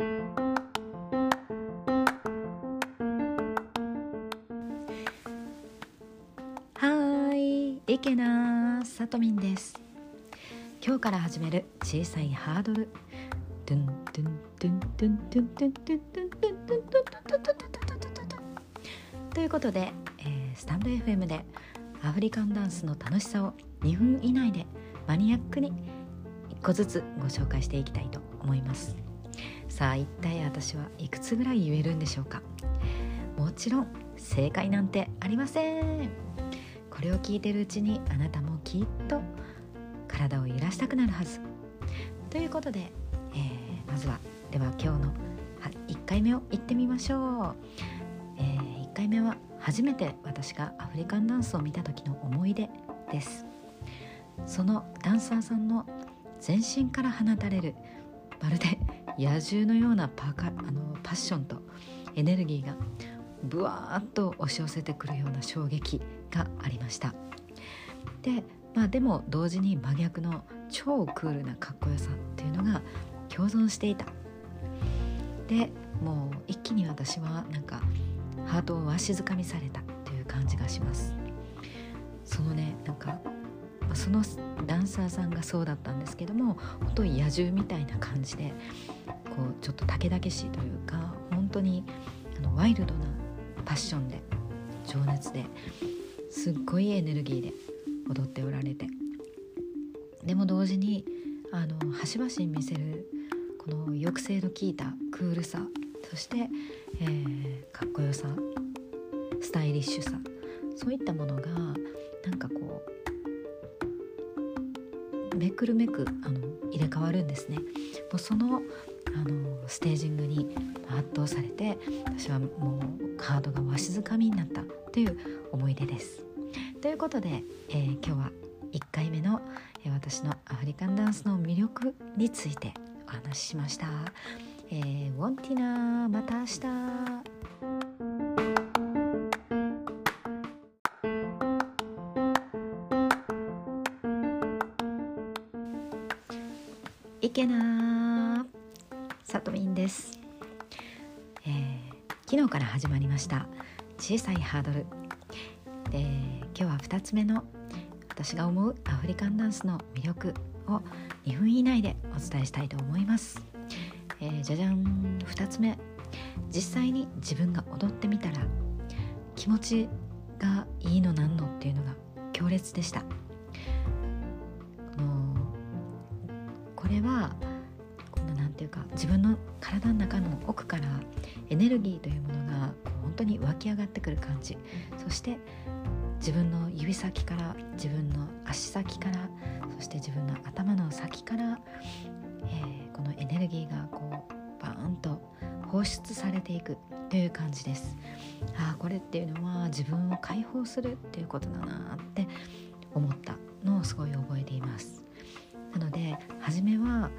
はいいけなさとみんです。今日から始める小さいハードル。ということで、えー、スタンド FM でアフリカンダンスの楽しさを2分以内でマニアックに1個ずつご紹介していきたいと思います。さあ一体私はいくつぐらい言えるんでしょうか？もちろん正解なんてありません。これを聞いてるうちにあなたもきっと体を揺らしたくなるはず。ということで、えー、まずはでは今日の1回目をいってみましょう、えー、1回目は初めて私がアフリカンダンスを見た時の思い出です。そのダンサーさんの全身から放たれるまるで野獣のようなパカあのパッションとエネルギーがブワーッと押し寄せてくるような衝撃がありました。でまあでも同時に真逆の超クールなかっこよさっていうのが共存していた。でもう一気に私はなんかハートをわしづかみされたという感じがします。そのねなんかそのダンサーさんがそうだったんですけども本当に野獣みたいな感じでこうちょっとたけだけしいというか本当にあのワイルドなパッションで情熱ですっごいエネルギーで踊っておられてでも同時にあの端々に見せるこの抑制の効いたクールさそして、えー、かっこよさスタイリッシュさそういったものがなんかこうめくるめくあの入れ替わるんですね。もうそのあのステージングに圧倒されて私はもうカードがわしづかみになったという思い出です。ということで、えー、今日は1回目の、え、私のアフリカンダンスの魅力についてお話ししました。えー、ウォンティナまた明日いけなさとみんです、えー、昨日から始まりました。小さいハードル。で今日は2つ目の私が思うアフリカンダンスの魅力を2分以内でお伝えしたいと思います。えー、じゃじゃん。2つ目。実際に自分が踊ってみたら気持ちがいいのなんのっていうのが強烈でした。これはこのなんていうか自分の体の中の奥からエネルギーというものが本当に湧き上がってくる感じ。そして自分の指先から自分の足先からそして自分の頭の先から、えーこのエネルギーがこうバーンと放出されていくという感じです。ああこれっていうのは自分を解放するっていうことだなって思ったのをすごい覚えています。なので初めは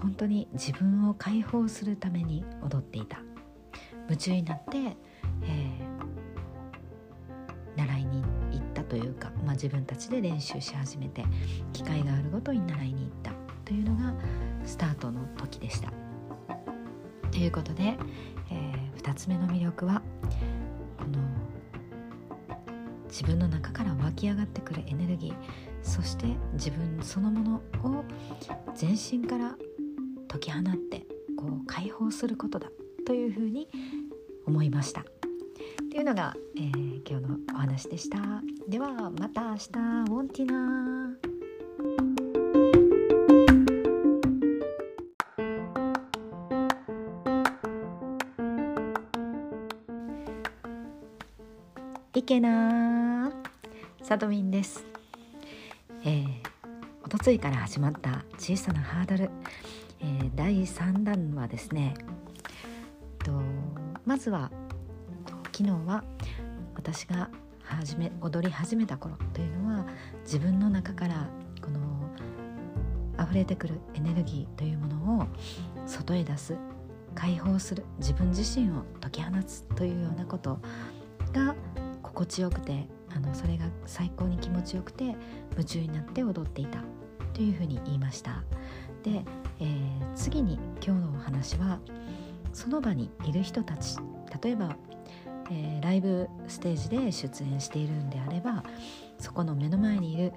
本当に自分を解放するために踊っていた夢中になって、えー、習いに行ったというか、まあ、自分たちで練習し始めて機会があるごとに習いに行ったというのがスタートの時でした。ということで、えー、2つ目の魅力は自分の中から湧き上がってくるエネルギーそして自分そのものを全身から解き放ってこう解放することだというふうに思いました。というのが、えー、今日のお話でした。ではまた明日ウォンティナーいけなさとみんです、えー、おとついから始まった小さなハードル、えー、第3弾はですねとまずは昨日は私が始め踊り始めた頃というのは自分の中からこの溢れてくるエネルギーというものを外へ出す解放する自分自身を解き放つというようなことが心地よくてあのそれが最高に気持ちよくて夢中になって踊っていた。というふうに言いました。で、えー、次に今日のお話はその場にいる人たち。例えば、えー、ライブステージで出演しているんであればそこの目の前にいる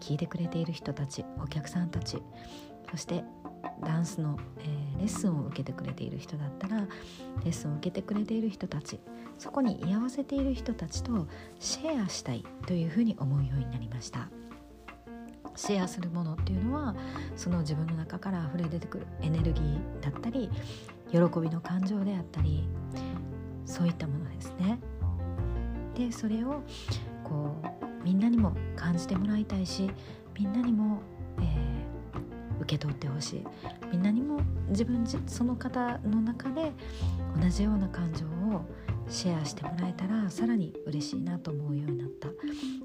聞いてくれている人たちお客さんたちそしてダンスの、えー、レッスンを受けてくれている人だったらレッスンを受けてくれている人たちそこに居合わせている人たちとシェアしたいというふうに思うようになりました。シェアするものっていうのはその自分の中から溢れ出てくるエネルギーだったり喜びの感情であったりそういったものですね。でそれをこうみんなにも感じてもらいたいしみんなにも、えー、受け取ってほしい。みんなにも自分その方の中で同じような感情をシェアしてもらえたらさらに嬉しいなと思うようになった。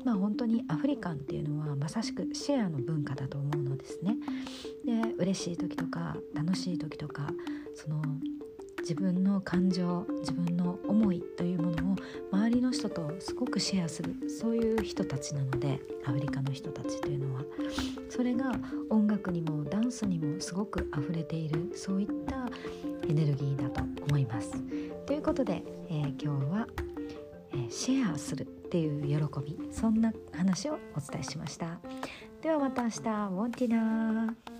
まあ本当にアフリカンっていうのはまさしくシェアの文化だと思うのですね。で嬉しい時とか楽しい時とかその自分の感情自分の思いというものを周りの人とすごくシェアするそういう人たちなのでアフリカの人たちというのはそれが音楽にもダンスにもすごく溢れているそういったエネルギーだと思います。ということで、えー、今日は、えー、シェアするっていう喜びそんな話をお伝えしました。ではまた明日ウォンティナー